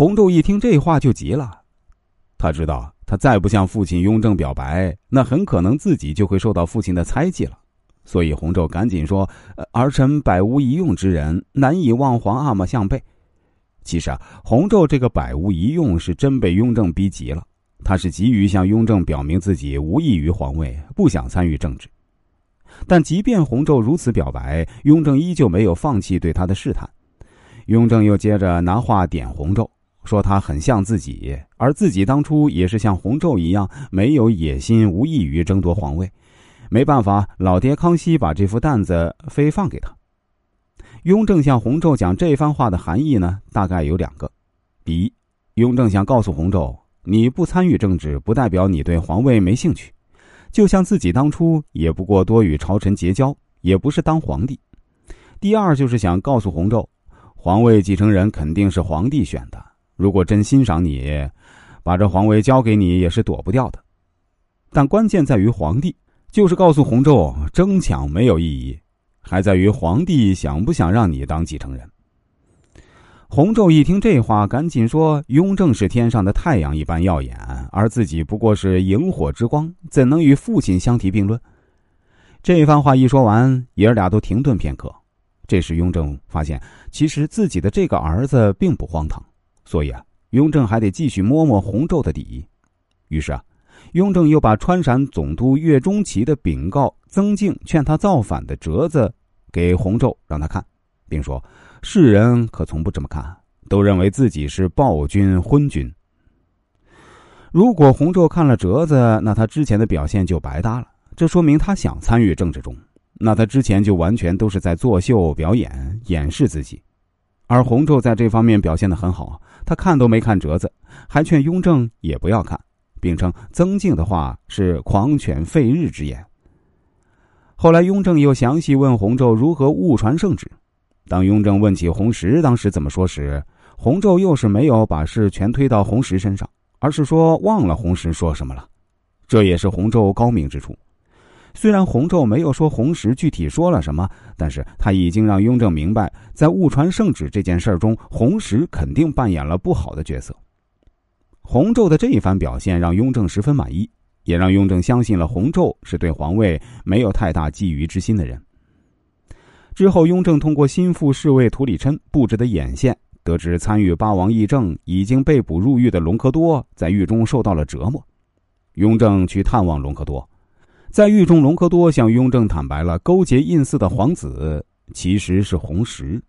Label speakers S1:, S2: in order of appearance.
S1: 洪昼一听这话就急了，他知道他再不向父亲雍正表白，那很可能自己就会受到父亲的猜忌了。所以洪昼赶紧说：“儿臣百无一用之人，难以望皇阿玛相背。”其实啊，洪昼这个百无一用是真被雍正逼急了，他是急于向雍正表明自己无异于皇位，不想参与政治。但即便洪昼如此表白，雍正依旧没有放弃对他的试探。雍正又接着拿话点洪昼，说他很像自己，而自己当初也是像洪昼一样，没有野心，无异于争夺皇位。没办法，老爹康熙把这副担子非放给他。雍正向洪昼讲这番话的含义呢，大概有两个：第一，雍正想告诉洪昼，你不参与政治，不代表你对皇位没兴趣。就像自己当初也不过多与朝臣结交，也不是当皇帝。第二就是想告诉洪昼，皇位继承人肯定是皇帝选的。如果真欣赏你，把这皇位交给你也是躲不掉的。但关键在于皇帝，就是告诉洪昼，争抢没有意义，还在于皇帝想不想让你当继承人。洪昼一听这话，赶紧说：“雍正是天上的太阳一般耀眼，而自己不过是萤火之光，怎能与父亲相提并论？”这番话一说完，爷儿俩都停顿片刻。这时，雍正发现，其实自己的这个儿子并不荒唐，所以啊，雍正还得继续摸摸洪昼的底。于是啊，雍正又把川陕总督岳钟琪的禀告曾静劝他造反的折子给洪昼，让他看，并说。世人可从不这么看，都认为自己是暴君昏君。如果洪昼看了折子，那他之前的表现就白搭了。这说明他想参与政治中，那他之前就完全都是在作秀表演、掩饰自己。而洪昼在这方面表现的很好，他看都没看折子，还劝雍正也不要看，并称曾静的话是狂犬吠日之言。后来雍正又详细问洪昼如何误传圣旨。当雍正问起洪石当时怎么说时，洪昼又是没有把事全推到洪石身上，而是说忘了洪石说什么了。这也是洪昼高明之处。虽然洪昼没有说洪石具体说了什么，但是他已经让雍正明白，在误传圣旨这件事中，洪石肯定扮演了不好的角色。洪昼的这一番表现让雍正十分满意，也让雍正相信了洪昼是对皇位没有太大觊觎之心的人。之后，雍正通过心腹侍卫图里琛布置的眼线，得知参与八王议政已经被捕入狱的隆科多在狱中受到了折磨。雍正去探望隆科多，在狱中，隆科多向雍正坦白了勾结胤祀的皇子其实是弘石。